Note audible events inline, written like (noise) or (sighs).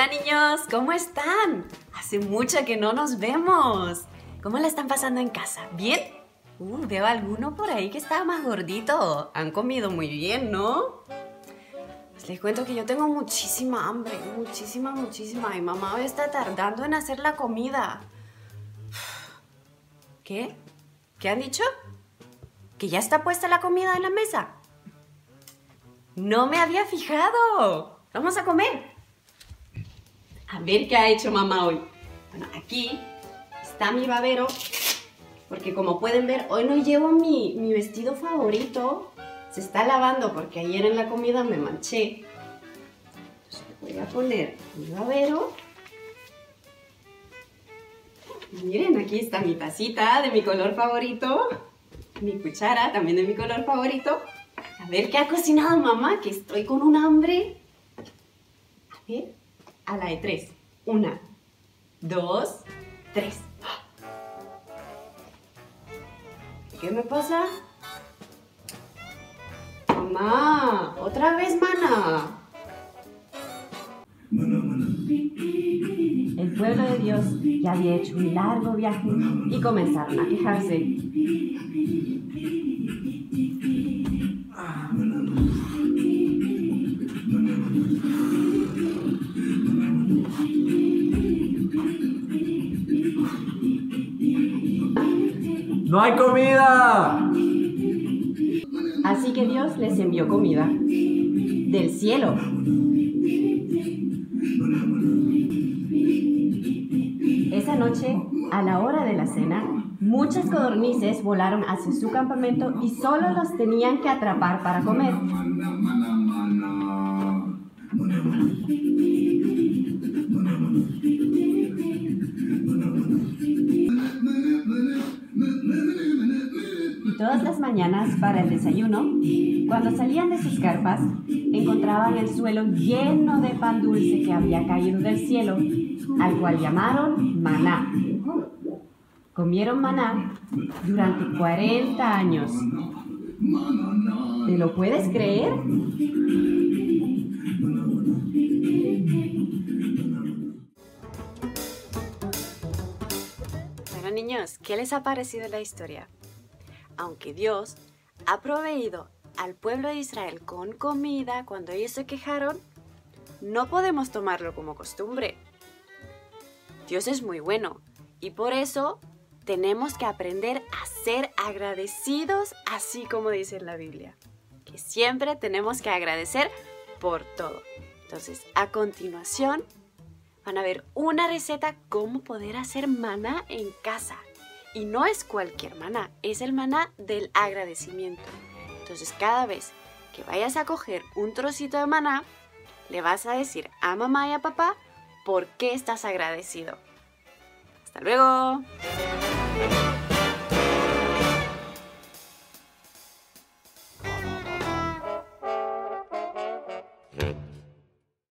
Hola niños, ¿cómo están? Hace mucho que no nos vemos. ¿Cómo la están pasando en casa? ¿Bien? Uh, veo alguno por ahí que está más gordito. Han comido muy bien, ¿no? Pues les cuento que yo tengo muchísima hambre, muchísima, muchísima. Y mamá hoy está tardando en hacer la comida. (sighs) ¿Qué? ¿Qué han dicho? ¿Que ya está puesta la comida en la mesa? No me había fijado. Vamos a comer. A ver qué ha hecho mamá hoy. Bueno, aquí está mi babero. Porque como pueden ver, hoy no llevo mi, mi vestido favorito. Se está lavando porque ayer en la comida me manché. Voy a poner mi babero. Miren, aquí está mi tacita de mi color favorito. Mi cuchara también de mi color favorito. A ver qué ha cocinado mamá, que estoy con un hambre. A ver, a la de tres. Una, dos, tres. ¿Qué me pasa? Mamá, otra vez, mana. El pueblo de Dios ya había hecho un largo viaje y comenzaron a quejarse. ¡No hay comida! Así que Dios les envió comida del cielo. Esa noche, a la hora de la cena, muchas codornices volaron hacia su campamento y solo los tenían que atrapar para comer. Todas las mañanas para el desayuno, cuando salían de sus carpas, encontraban el suelo lleno de pan dulce que había caído del cielo, al cual llamaron maná. Comieron maná durante 40 años. ¿Te lo puedes creer? Bueno niños, ¿qué les ha parecido la historia? Aunque Dios ha proveído al pueblo de Israel con comida cuando ellos se quejaron, no podemos tomarlo como costumbre. Dios es muy bueno y por eso tenemos que aprender a ser agradecidos así como dice en la Biblia. Que siempre tenemos que agradecer por todo. Entonces, a continuación, van a ver una receta cómo poder hacer maná en casa. Y no es cualquier maná, es el maná del agradecimiento. Entonces cada vez que vayas a coger un trocito de maná, le vas a decir a mamá y a papá por qué estás agradecido. Hasta luego.